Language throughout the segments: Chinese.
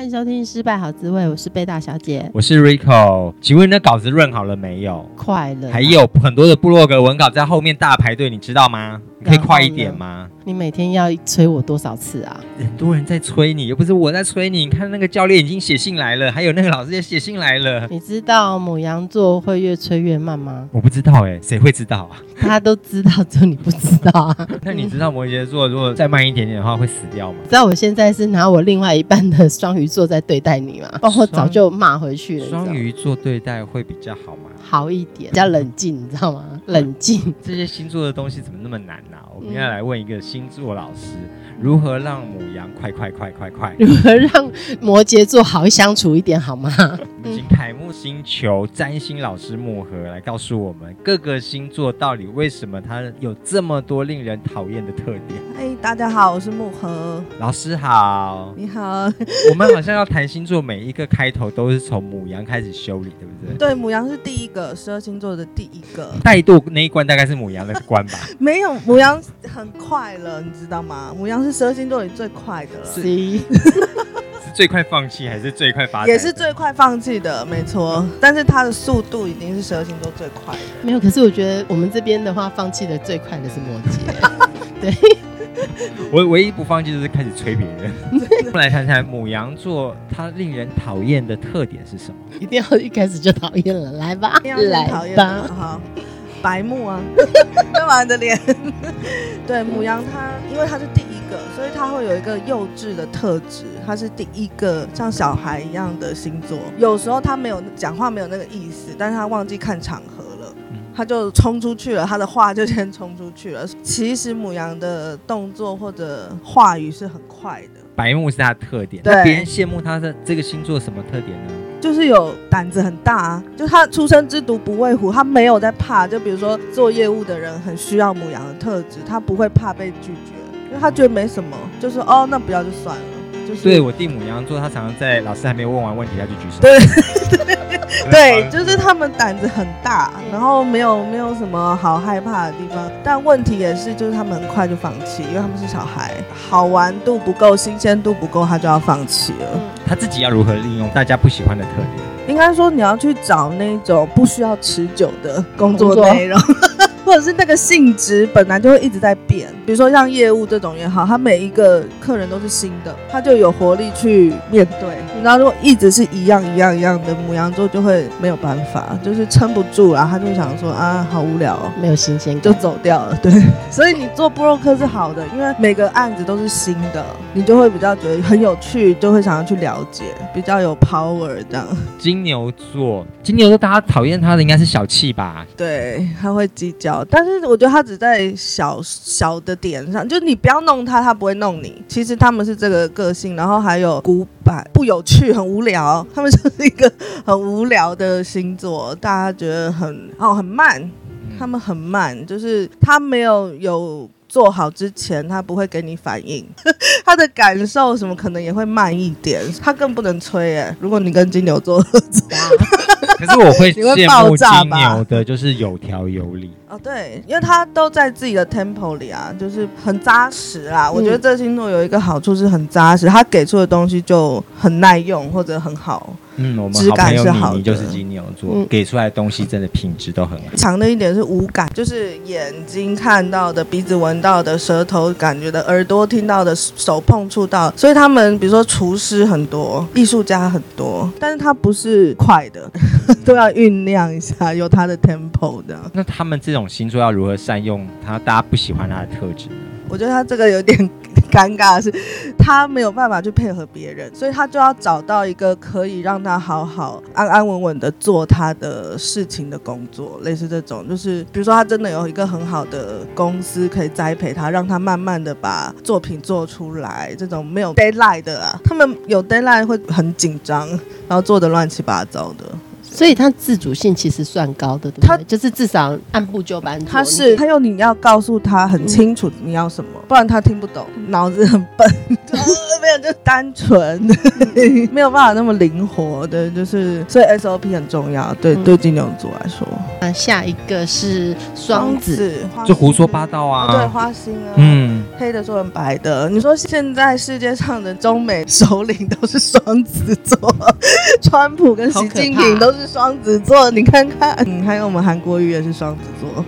欢迎收听《失败好滋味》，我是贝大小姐，我是 Rico。请问你的稿子润好了没有？快了，还有很多的部落格文稿在后面大排队，你知道吗？你可以快一点吗？你每天要催我多少次啊？很多人在催你，又不是我在催你。你看那个教练已经写信来了，还有那个老师也写信来了。你知道母羊座会越催越慢吗？我不知道哎、欸，谁会知道啊？大家都知道，只有你不知道啊。那你知道摩羯座如果再慢一点点的话会死掉吗？知道我现在是拿我另外一半的双鱼座在对待你嘛？包括早就骂回去了。双鱼座对待会比较好吗？好一点，比较冷静，你知道吗？冷静。这些星座的东西怎么那么难呢、啊？我们要来问一个星座老师，如何让母羊快快快快快？如何让摩羯座好相处一点好吗？请凯木星球占星老师木盒来告诉我们，各个星座到底为什么它有这么多令人讨厌的特点？哎，大家好，我是木盒老师好，你好。我们好像要谈星座，每一个开头都是从母羊开始修理，对不对？对，母羊是第一个十二星座的第一个带度那一关，大概是母羊的关吧？没有，母羊很快了，你知道吗？母羊是十二星座里最快的了，是，是最快放弃还是最快发展？也是最快放弃的，没错。但是它的速度已经是十二星座最快的。没有，可是我觉得我们这边的话，放弃的最快的是摩羯。对。我唯一不放弃就是开始催别人。我们来谈谈母羊座，它令人讨厌的特点是什么？一定要一开始就讨厌了，来吧，来吧，好，白目啊，干嘛的脸？对，母羊它因为它是第一个，所以它会有一个幼稚的特质，它是第一个像小孩一样的星座。有时候他没有讲话没有那个意思，但是他忘记看场合。他就冲出去了，他的话就先冲出去了。其实母羊的动作或者话语是很快的。白目是他的特点，那别人羡慕他的这个星座什么特点呢？就是有胆子很大啊，就他出生之犊不畏虎，他没有在怕。就比如说做业务的人很需要母羊的特质，他不会怕被拒绝，因为他觉得没什么，就是哦，那不要就算了。就是对我弟母羊座，他常常在老师还没有问完问题，他就举手。对。对对，就是他们胆子很大，然后没有没有什么好害怕的地方。但问题也是，就是他们很快就放弃，因为他们是小孩，好玩度不够，新鲜度不够，他就要放弃了。他自己要如何利用大家不喜欢的特点？应该说，你要去找那种不需要持久的工作内容。或者是那个性质本来就会一直在变，比如说像业务这种也好，他每一个客人都是新的，他就有活力去面对。你知道如果一直是一样一样一样的母羊座，就会没有办法，就是撑不住啦。他就想说啊，好无聊哦，没有新鲜，就走掉了。对，所以你做部落客是好的，因为每个案子都是新的，你就会比较觉得很有趣，就会想要去了解，比较有 power 这样。金牛座，金牛座大家讨厌他的应该是小气吧？对，他会计较。但是我觉得他只在小小的点上，就是你不要弄他，他不会弄你。其实他们是这个个性，然后还有古板、不有趣、很无聊。他们就是一个很无聊的星座，大家觉得很哦很慢，他们很慢，就是他没有有做好之前，他不会给你反应，他的感受什么可能也会慢一点。他更不能催哎，如果你跟金牛座合作。可是我会 羡慕金牛的，就是有条有理哦。对，因为他都在自己的 tempo 里啊，就是很扎实啦。嗯、我觉得这星座有一个好处是很扎实，他给出的东西就很耐用或者很好。嗯，我们好朋友妮妮就是金牛座，嗯、给出来的东西真的品质都很好。强的一点是五感，就是眼睛看到的、鼻子闻到的、舌头感觉的、耳朵听到的、手碰触到。所以他们比如说厨师很多，艺术家很多，但是他不是快的，都要酝酿一下，有他的 tempo 的。那他们这种星座要如何善用他？大家不喜欢他的特质呢？我觉得他这个有点。尴尬的是，他没有办法去配合别人，所以他就要找到一个可以让他好好安安稳稳的做他的事情的工作，类似这种，就是比如说他真的有一个很好的公司可以栽培他，让他慢慢的把作品做出来。这种没有 deadline 的啊，他们有 deadline 会很紧张，然后做得乱七八糟的。所以他自主性其实算高的？他就是至少按部就班。他是，还有你要告诉他很清楚你要什么，嗯、不然他听不懂，脑子很笨，没有就单纯，没有办法那么灵活的，就是所以 SOP 很重要。对、嗯、对，金牛座来说，那下一个是双子，就胡说八道啊，对，花心啊，嗯，黑的做成白的。你说现在世界上的中美首领都是双子座，川普跟习近平都是双子座，你看看，嗯，还有我们韩国瑜也是双子座，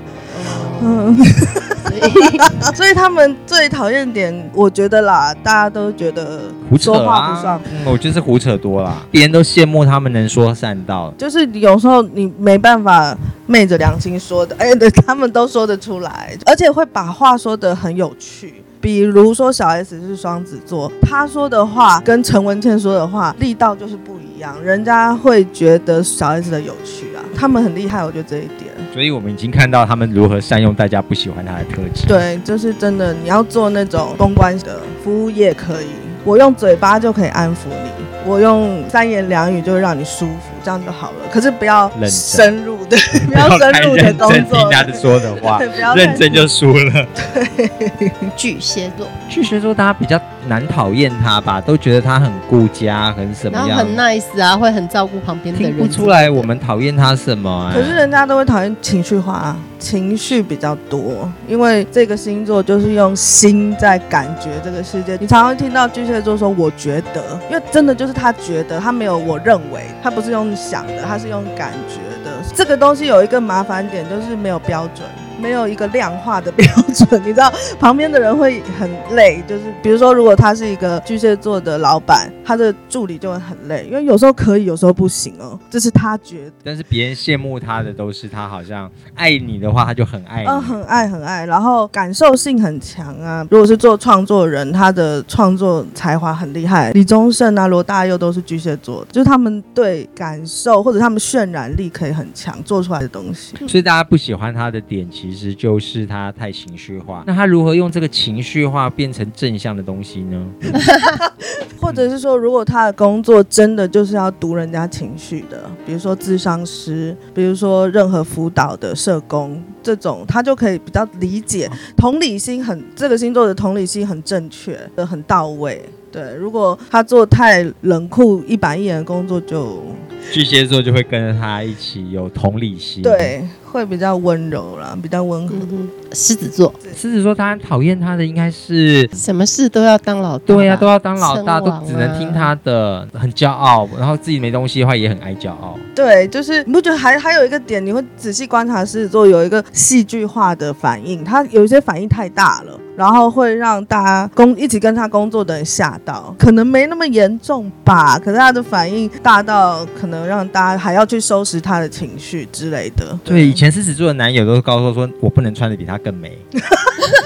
嗯，所以 所以他们最讨厌点，我觉得啦，大家都觉得胡扯啊，嗯，我觉得是胡扯多啦，别人都羡慕他们能说善道，就是有时候你没办法昧着良心说的，哎，对，他们都说得出来，而且会把话说得很有趣。比如说小 S 是双子座，他说的话跟陈文茜说的话力道就是不一样，人家会觉得小 S 的有趣啊，他们很厉害，我觉得这一点。所以我们已经看到他们如何善用大家不喜欢他的特质。对，就是真的，你要做那种公关的服务业可以，我用嘴巴就可以安抚你，我用三言两语就会让你舒服。这样就好了，可是不要深入的，不要深入的工作，听他的说的话，对不要认真就输了。对，巨蟹座，巨蟹座大家比较难讨厌他吧，都觉得他很顾家，很什么样，然后很 nice 啊，会很照顾旁边的人。听不出来我们讨厌他什么？可是人家都会讨厌情绪化啊，情绪比较多，因为这个星座就是用心在感觉这个世界。你常常听到巨蟹座说“我觉得”，因为真的就是他觉得，他没有我认为，他不是用。想的，他是用感觉的。这个东西有一个麻烦点，就是没有标准。没有一个量化的标准，你知道旁边的人会很累。就是比如说，如果他是一个巨蟹座的老板，他的助理就会很累，因为有时候可以，有时候不行哦。这是他觉得。但是别人羡慕他的都是他好像 爱你的话，他就很爱你。嗯，很爱很爱，然后感受性很强啊。如果是做创作人，他的创作才华很厉害。李宗盛啊，罗大佑都是巨蟹座，就是他们对感受或者他们渲染力可以很强，做出来的东西。所以大家不喜欢他的点，其实。其实就是他太情绪化，那他如何用这个情绪化变成正向的东西呢？或者是说，如果他的工作真的就是要读人家情绪的，比如说智商师，比如说任何辅导的社工这种，他就可以比较理解，同理心很，这个星座的同理心很正确的很到位。对，如果他做太冷酷一板一眼的工作就，就巨蟹座就会跟着他一起有同理心。对。会比较温柔啦，比较温和。嗯、狮子座，狮子座，他讨厌他的应该是什么事都要当老大，对呀、啊，都要当老大，啊、都只能听他的，很骄傲，然后自己没东西的话也很爱骄傲。对，就是你不觉得还还有一个点，你会仔细观察狮子座有一个戏剧化的反应，他有一些反应太大了。然后会让大家工一起跟他工作的人吓到，可能没那么严重吧，可是他的反应大到可能让大家还要去收拾他的情绪之类的。对，对以前狮子座的男友都告诉我说，我不能穿的比他更美。对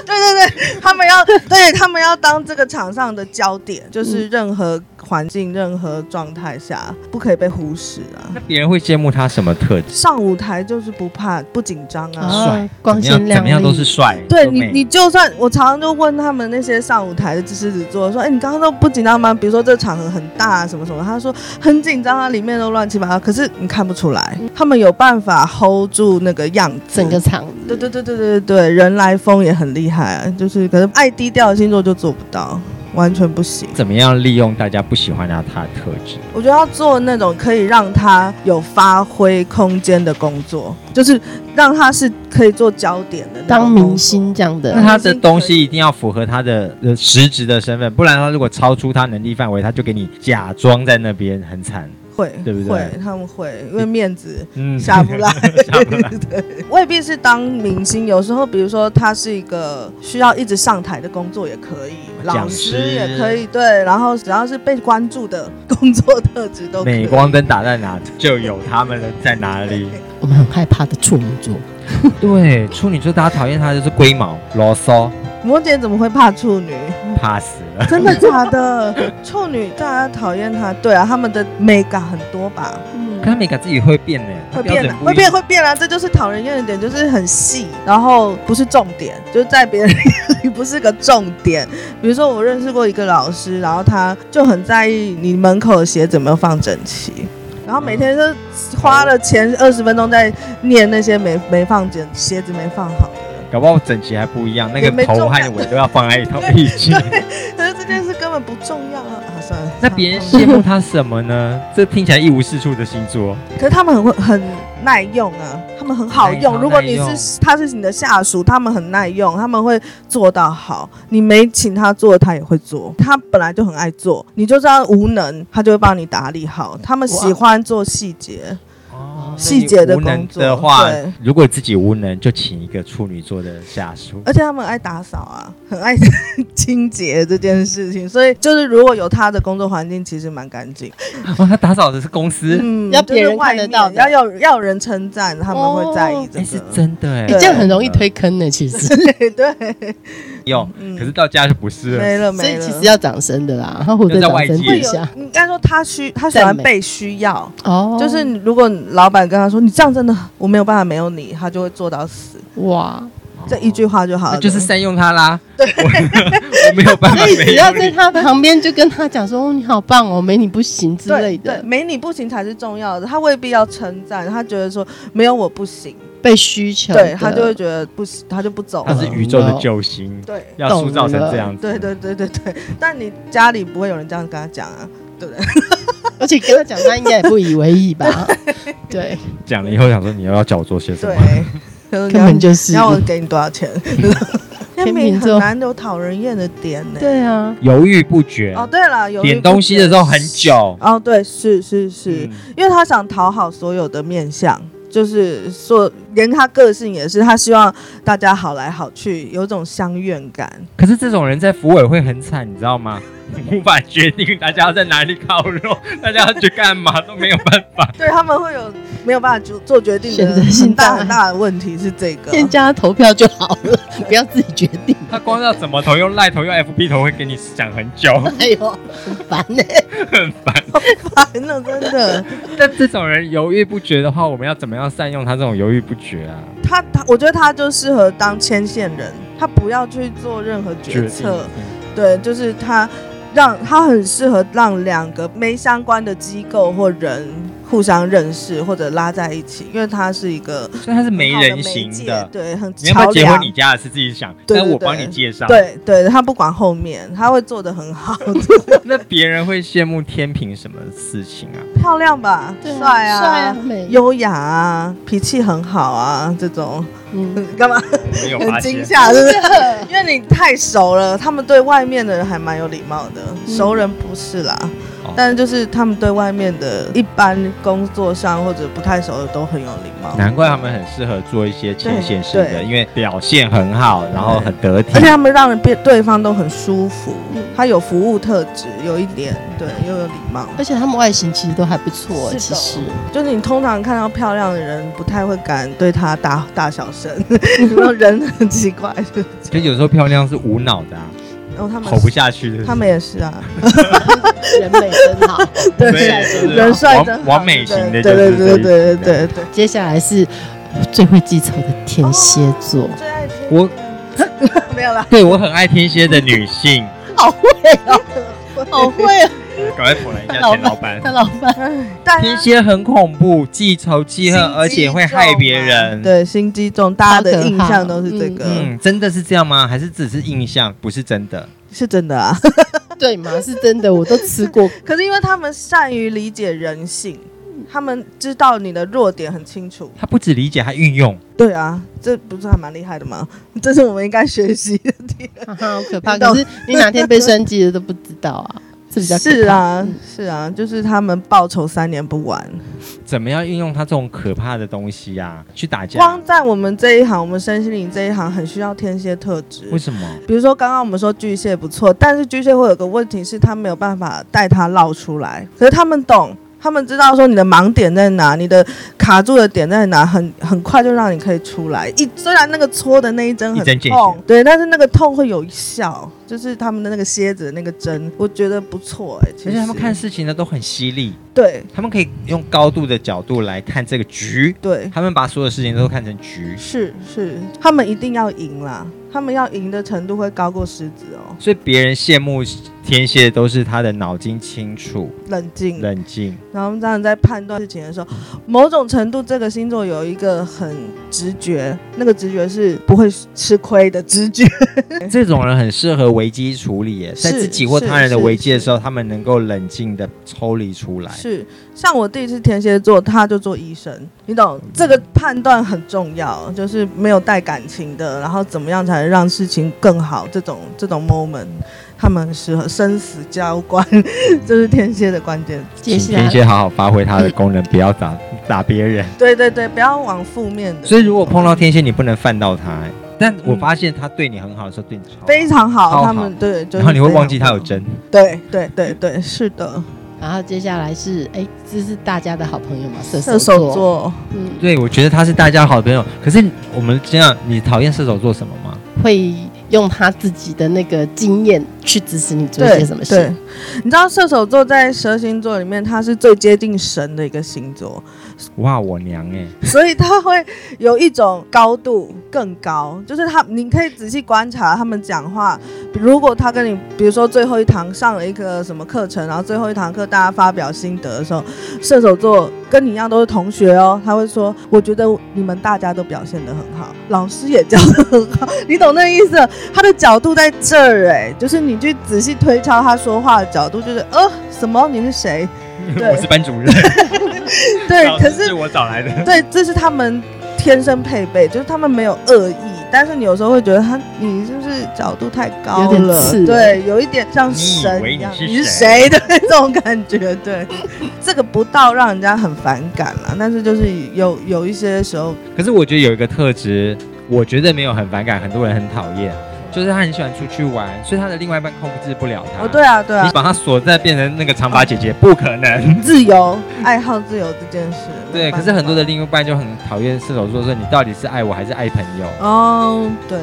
对对，他们要对他们要当这个场上的焦点，就是任何。环境任何状态下不可以被忽视啊！那别人会羡慕他什么特质？上舞台就是不怕不紧张啊，帅，光鲜亮丽，怎么样都是帅。对你，你就算我常常就问他们那些上舞台的狮子座说：“哎，你刚刚都不紧张吗？比如说这个场合很大啊什么什么？”他说很紧张啊，里面都乱七八糟，可是你看不出来，他们有办法 hold 住那个样子，整个场子。对对对对对对，人来疯也很厉害啊，就是可是爱低调的星座就做不到。完全不行。怎么样利用大家不喜欢他他的特质？我觉得要做那种可以让他有发挥空间的工作，就是让他是可以做焦点的，当明星这样的。那他的东西一定要符合他的实质的身份，不然他如果超出他能力范围，他就给你假装在那边，很惨。会，对不对？会，他们会，因为面子下不来。下不来。对，未必是当明星，有时候比如说他是一个需要一直上台的工作也可以，老师也可以，对。然后只要是被关注的工作特质都可以。镁光灯打在哪，就有他们的在哪里。我们很害怕的处女座，对，处女座大家讨厌他就是龟毛、啰嗦。摩羯怎么会怕处女？怕死了！真的假的？处女大家讨厌她，对啊，他们的美感很多吧？嗯，可是美感自己会变呢，会变，会变，会变啊！这就是讨人厌的点，就是很细，然后不是重点，就是在别人 眼里不是个重点。比如说，我认识过一个老师，然后他就很在意你门口的鞋子有没有放整齐。然后每天都花了前二十分钟在念那些没没放整鞋子没放好的，搞不好整齐还不一样，那个头和尾都要放在一头一起。重要啊！啊算了，那别人羡慕他什么呢？这听起来一无是处的星座。可是他们很会很耐用啊，他们很好用。如果你是他是你的下属，他们很耐用，他们会做到好。你没请他做，他也会做。他本来就很爱做，你就知道无能，他就会帮你打理好。他们喜欢做细节。细节的工作的话，如果自己无能，就请一个处女座的下属。而且他们爱打扫啊，很爱清洁这件事情，所以就是如果有他的工作环境，其实蛮干净。哦，他打扫的是公司，嗯，要别人看得到，要要要有人称赞，他们会在意这个。是真的哎，这样很容易推坑的，其实。对。用，可是到家就不是了，没了没了。所以其实要掌声的啦，他或者掌声一下。应该说他需他喜欢被需要哦，就是如果老板跟他说，你这样真的我没有办法没有你，他就会做到死。哇，这一句话就好了，就是善用他啦。对，我没有办法。所以只要在他旁边就跟他讲说，哦，你好棒哦，没你不行之类的。对没你不行才是重要的，他未必要称赞，他觉得说没有我不行。被需求，对他就会觉得不行，他就不走了。他是宇宙的救星，对，要塑造成这样子。对对对对对，但你家里不会有人这样跟他讲啊，对不对？而且跟他讲，他应该也不以为意吧？对，讲了以后想说，你要要叫我做些什么？对，根本就是要我给你多少钱？天秤座很难有讨人厌的点呢。对啊，犹豫不决。哦，对了，点东西的时候很久。哦，对，是是是，因为他想讨好所有的面相。就是说，连他个性也是，他希望大家好来好去，有种相怨感。可是这种人在福委会很惨，你知道吗？无法决定大家要在哪里烤肉，大家要去干嘛都没有办法。对，他们会有没有办法做做决定的选择性大很大的问题是这个，先加投票就好了，不要自己决定。他光要怎么投，用赖投，用 FB 投，会给你讲很久。哎呦，很烦呢，很烦，好烦了，真的。那这种人犹豫不决的话，我们要怎么样善用他这种犹豫不决啊？他他，我觉得他就适合当牵线人，他不要去做任何决策。对，就是他。让他很适合让两个没相关的机构或人互相认识或者拉在一起，因为他是一个，所以他是没人型的，对，很你要不要结婚？你家的事自己想，但我帮你介绍。对对，他不管后面，他会做的很好。那别人会羡慕天平什么事情啊？漂亮吧，帅啊，帅啊，优雅啊，脾气很好啊，这种。嗯，干嘛？很惊吓，是不是？因为你太熟了，他们对外面的人还蛮有礼貌的，熟人不是啦。但是就是他们对外面的一般工作上或者不太熟的都很有礼貌，难怪他们很适合做一些前线式的，因为表现很好，然后很得体，而且他们让人对对方都很舒服。他有服务特质，有一点对，又有礼貌，而且他们外形其实都还不错。其实。就是你通常看到漂亮的人，不太会敢对他大大小声，然后人很奇怪。就有时候漂亮是无脑的。啊然后他们吼不下去的，他们也是啊，人美真好，对，人帅真好，完美型的，对对对对对对对。接下来是最会记仇的天蝎座，最爱天我 没有了，对我很爱天蝎的女性，好会哦，好会啊，赶快捧来一下钱老板，钱老板，天蝎很恐怖，记仇记恨，而且会害别人，对，心机重，大家的印象都是这个，嗯，真的是这样吗？还是只是印象，不是真的？是真的啊，对吗？是真的，我都吃过。可是因为他们善于理解人性，他们知道你的弱点很清楚。他不止理解，还运用。对啊，这不是还蛮厉害的吗？这是我们应该学习的地方。好可怕！可是你哪天被升级了都不知道啊。是，是啊，是啊，就是他们报仇三年不晚。怎么样运用他这种可怕的东西呀、啊？去打架？光在我们这一行，我们身心灵这一行很需要天蝎特质。为什么？比如说刚刚我们说巨蟹不错，但是巨蟹会有个问题是，他没有办法带他绕出来。可是他们懂。他们知道说你的盲点在哪，你的卡住的点在哪，很很快就让你可以出来。一虽然那个戳的那一针很痛，对，但是那个痛会有效，就是他们的那个蝎子的那个针，我觉得不错哎、欸。而且他们看事情呢都很犀利，对，他们可以用高度的角度来看这个局，对，他们把所有事情都看成局，是是，他们一定要赢啦，他们要赢的程度会高过狮子哦。所以别人羡慕天蝎都是他的脑筋清楚、冷静、冷静。然后这样在判断事情的时候，某种程度这个星座有一个很直觉，那个直觉是不会吃亏的直觉。这种人很适合危机处理耶，在自己或他人的危机的时候，他们能够冷静的抽离出来。是，像我弟是天蝎座，他就做医生，你懂？这个判断很重要，就是没有带感情的，然后怎么样才能让事情更好？这种这种 moment。他们很适合生死交关，这是天蝎的关键。请天蝎好好发挥它的功能，不要打打别人。对对对，不要往负面的。所以如果碰到天蝎，你不能犯到他。但我发现他对你很好的时候，对你超好非常好。他们对，然后你会忘记他有针。对对对对，是的。然后接下来是，哎，这是大家的好朋友嘛？射射手座。嗯，对，我觉得他是大家的好朋友。可是我们这样，你讨厌射手座什么吗？会。用他自己的那个经验去指使你做些什么事。对，你知道射手座在十二星座里面，他是最接近神的一个星座。哇，我娘哎！所以他会有一种高度更高，就是他，你可以仔细观察他们讲话。如果他跟你，比如说最后一堂上了一个什么课程，然后最后一堂课大家发表心得的时候，射手座跟你一样都是同学哦，他会说：“我觉得你们大家都表现得很好，老师也教得很好。”你懂那意思？他的角度在这儿哎，就是你去仔细推敲他说话的角度，就是呃，什么？你是谁？我是班主任。对，可是是我找来的。对，这是他们天生配备，就是他们没有恶意，但是你有时候会觉得他，你是不是角度太高了？有点刺。对，有一点像神一样。你是谁的那种感觉？对，这个不到让人家很反感啦，但是就是有有一些时候。可是我觉得有一个特质，我觉得没有很反感，很多人很讨厌。就是他很喜欢出去玩，所以他的另外一半控制不了他。哦，对啊，对啊，你把他锁在变成那个长发姐姐，不可能。自由，爱好自由这件事。对，可是很多的另一半就很讨厌射手座，说你到底是爱我还是爱朋友？哦，对。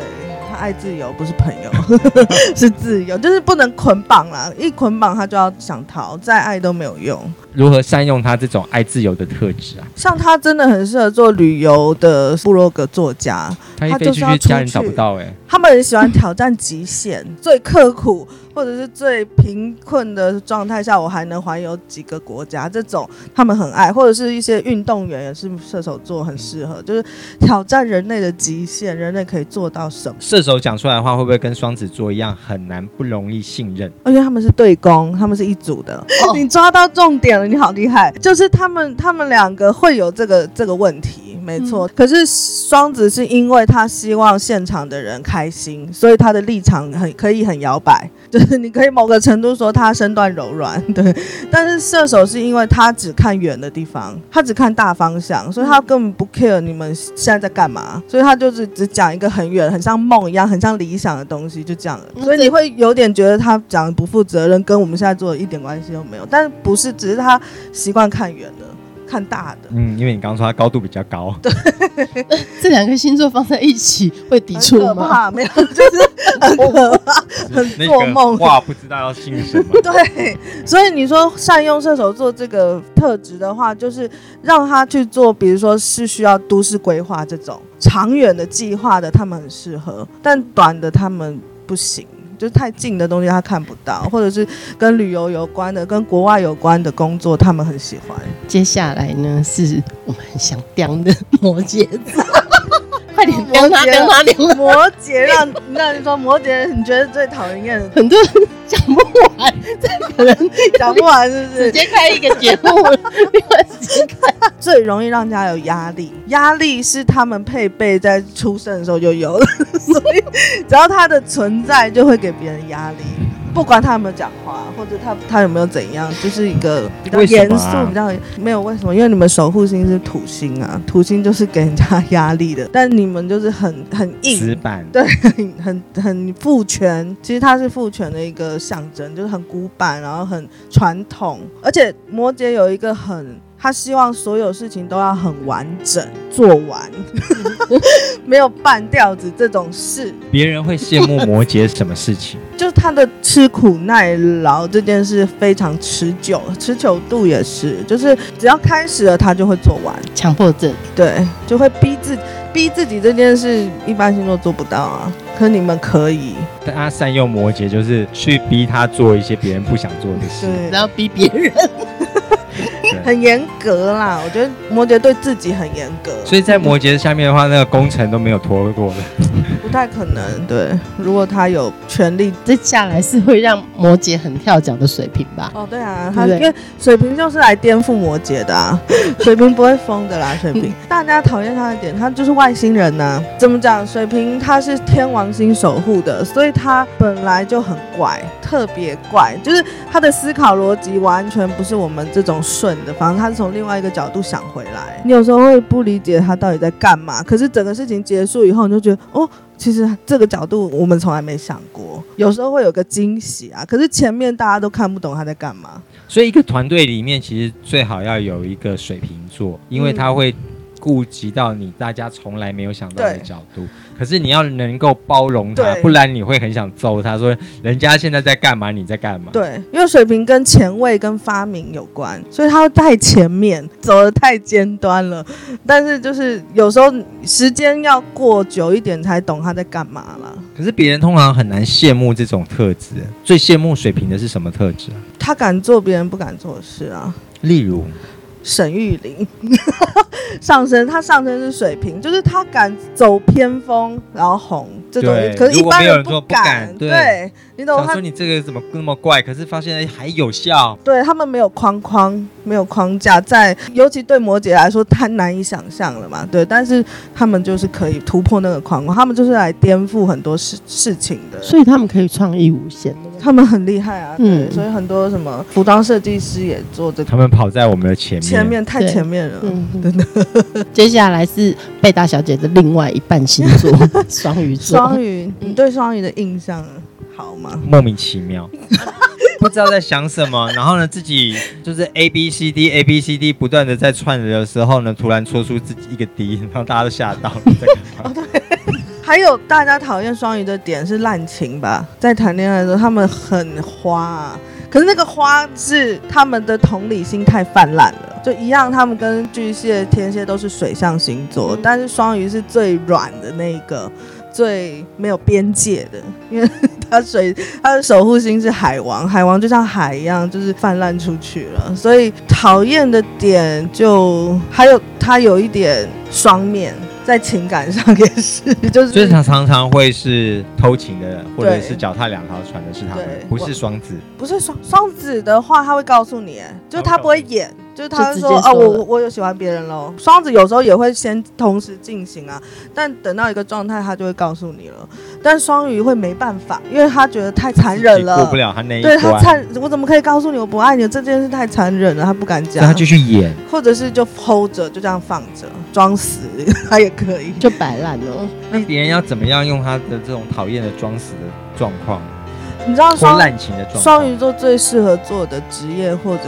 爱自由不是朋友，是自由，就是不能捆绑啦。一捆绑他就要想逃，再爱都没有用。如何善用他这种爱自由的特质啊？像他真的很适合做旅游的部落格作家。他一飞出去，家人找不到哎、欸。他们很喜欢挑战极限，最刻苦。或者是最贫困的状态下，我还能环游几个国家，这种他们很爱，或者是一些运动员也是射手座很适合，就是挑战人类的极限，人类可以做到什么？射手讲出来的话会不会跟双子座一样很难不容易信任？而且他们是对攻，他们是一组的。哦、你抓到重点了，你好厉害！就是他们他们两个会有这个这个问题，没错。嗯、可是双子是因为他希望现场的人开心，所以他的立场很可以很摇摆。就是 你可以某个程度说他身段柔软，对，但是射手是因为他只看远的地方，他只看大方向，所以他根本不 care 你们现在在干嘛，所以他就是只讲一个很远、很像梦一样、很像理想的东西，就这样了。所以你会有点觉得他讲的不负责任，跟我们现在做的一点关系都没有。但是不是，只是他习惯看远的。看大的，嗯，因为你刚刚说它高度比较高，对，这两个星座放在一起会抵触吗？没有，就是很可怕，很做梦。哇，不知道要信什么。对，所以你说善用射手座这个特质的话，就是让他去做，比如说是需要都市规划这种长远的计划的，他们很适合，但短的他们不行。就太近的东西他看不到，或者是跟旅游有关的、跟国外有关的工作，他们很喜欢。接下来呢，是我们很想叼的摩羯。快点叼他，叼他，叼他！摩羯让，那你说摩羯，你觉得最讨人厌的？很多人讲不完，这可能讲不完，是不是？直接开一个节目了，另外直接开。最容易让人家有压力，压力是他们配备在出生的时候就有了，所以只要他的存在，就会给别人压力。不管他有没有讲话，或者他他有没有怎样，就是一个比较严肃，比较没有为什么？因为你们守护星是土星啊，土星就是给人家压力的，但你们就是很很硬，死板，对，很很很父权。其实它是父权的一个象征，就是很古板，然后很传统。而且摩羯有一个很。他希望所有事情都要很完整做完，没有半吊子这种事。别人会羡慕摩羯什么事情？就是他的吃苦耐劳这件事非常持久，持久度也是，就是只要开始了，他就会做完。强迫症，对，就会逼自逼自己这件事，一般星座做不到啊。可你们可以。但他善用摩羯，就是去逼他做一些别人不想做的事，然后逼别人。很严格啦，我觉得摩羯对自己很严格，所以在摩羯下面的话，那个工程都没有拖过的，太可能。对，如果他有权利，接下来是会让摩羯很跳脚的水平吧？哦，对啊，他因为水瓶就是来颠覆摩羯的啊，水瓶不会疯的啦，水瓶。大家讨厌他的点，他就是外星人呐、啊。怎么讲？水瓶他是天王星守护的，所以他本来就很怪，特别怪，就是他的思考逻辑完全不是我们这种顺的。反正他是从另外一个角度想回来，你有时候会不理解他到底在干嘛。可是整个事情结束以后，你就觉得哦，其实这个角度我们从来没想过。有时候会有个惊喜啊，可是前面大家都看不懂他在干嘛。所以一个团队里面，其实最好要有一个水瓶座，因为他会。顾及到你大家从来没有想到的角度，可是你要能够包容他，不然你会很想揍他，说人家现在在干嘛，你在干嘛？对，因为水平跟前卫跟发明有关，所以他会太前面，走的太尖端了。但是就是有时候时间要过久一点才懂他在干嘛了。可是别人通常很难羡慕这种特质，最羡慕水平的是什么特质啊？他敢做别人不敢做的事啊，例如。沈玉琳 上升，他上升是水平，就是他敢走偏锋，然后红这种，可是一般人不敢。对，对你懂？他说你这个怎么那么怪？可是发现还有效。对他们没有框框，没有框架，在尤其对摩羯来说太难以想象了嘛。对，但是他们就是可以突破那个框框，他们就是来颠覆很多事事情的，所以他们可以创意无限。他们很厉害啊，嗯，所以很多什么服装设计师也做这个。他们跑在我们的前面，前面太前面了，嗯，真的。接下来是贝大小姐的另外一半星座 双鱼座。双鱼，你对双鱼的印象好吗？莫名其妙，不知道在想什么。然后呢，自己就是 A B C D A B C D 不断的在串的时候呢，突然说出自己一个 D，然后大家都吓到了。哦，对。还有大家讨厌双鱼的点是滥情吧？在谈恋爱的时候，他们很花啊，可是那个花是他们的同理心太泛滥了，就一样。他们跟巨蟹、天蝎都是水象星座，但是双鱼是最软的那一个，最没有边界的，因为他水，他的守护星是海王，海王就像海一样，就是泛滥出去了。所以讨厌的点就还有他有一点双面。在情感上也是，就是所以常常常会是偷情的，或者是脚踏两条船的是他们，不是双子，不是双双子的话，他会告诉你，就是他不会演。就是他说，说哦，我我有喜欢别人喽。双子有时候也会先同时进行啊，但等到一个状态，他就会告诉你了。但双鱼会没办法，因为他觉得太残忍了，过不了他那一关。对他残，我怎么可以告诉你我不爱你？这件事太残忍了，他不敢讲。他继续演，或者是就 hold 着，就这样放着，装死他也可以，就摆烂了。那别人要怎么样用他的这种讨厌的装死的状况？你知道双双鱼座最适合做的职业或者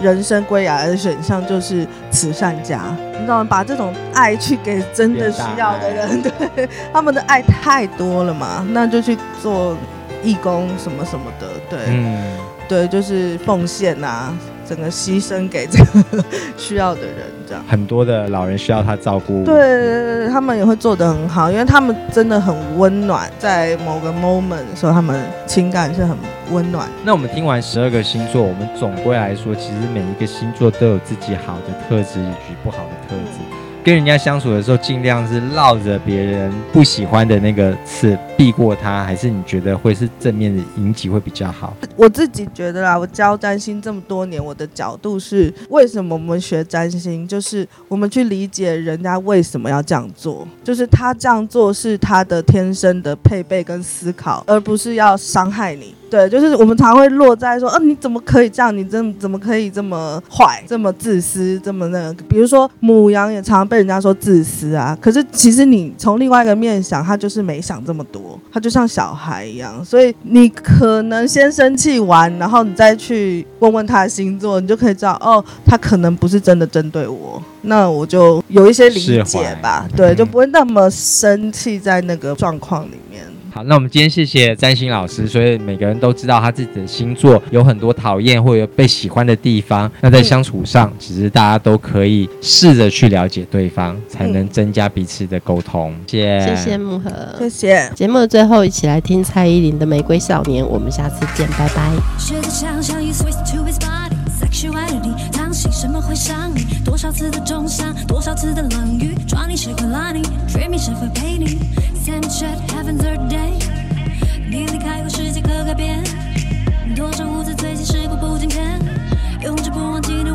人生归来的选项就是慈善家，你知道吗？把这种爱去给真的需要的人，对，他们的爱太多了嘛，那就去做义工什么什么的，对，嗯，对，就是奉献啊。整个牺牲给这个需要的人，这样很多的老人需要他照顾，对，他们也会做得很好，因为他们真的很温暖，在某个 moment 的时候，他们情感是很温暖。那我们听完十二个星座，我们总归来说，其实每一个星座都有自己好的特质以及不好的特质。跟人家相处的时候，尽量是绕着别人不喜欢的那个刺避过他，还是你觉得会是正面的引起会比较好？我自己觉得啦，我教占星这么多年，我的角度是为什么我们学占星，就是我们去理解人家为什么要这样做，就是他这样做是他的天生的配备跟思考，而不是要伤害你。对，就是我们常会落在说，嗯、你怎么可以这样？你怎怎么可以这么坏、这么自私、这么那个？比如说母羊也常被人家说自私啊。可是其实你从另外一个面想，他就是没想这么多，他就像小孩一样。所以你可能先生气完，然后你再去问问他的星座，你就可以知道，哦，他可能不是真的针对我。那我就有一些理解吧。对，就不会那么生气在那个状况里面。好，那我们今天谢谢占星老师，所以每个人都知道他自己的星座有很多讨厌或者被喜欢的地方。那在相处上，其实大家都可以试着去了解对方，才能增加彼此的沟通。谢谢，谢谢慕荷，谢谢。节目的最后，一起来听蔡依林的《玫瑰少年》，我们下次见，拜拜。多少次的重伤，多少次的冷雨，抓你时刻拉你，dreaming 是否陪你？Same shit happens every day。你离开后，世界可改变。多少无知，最近时过不境迁，永志不忘纪念。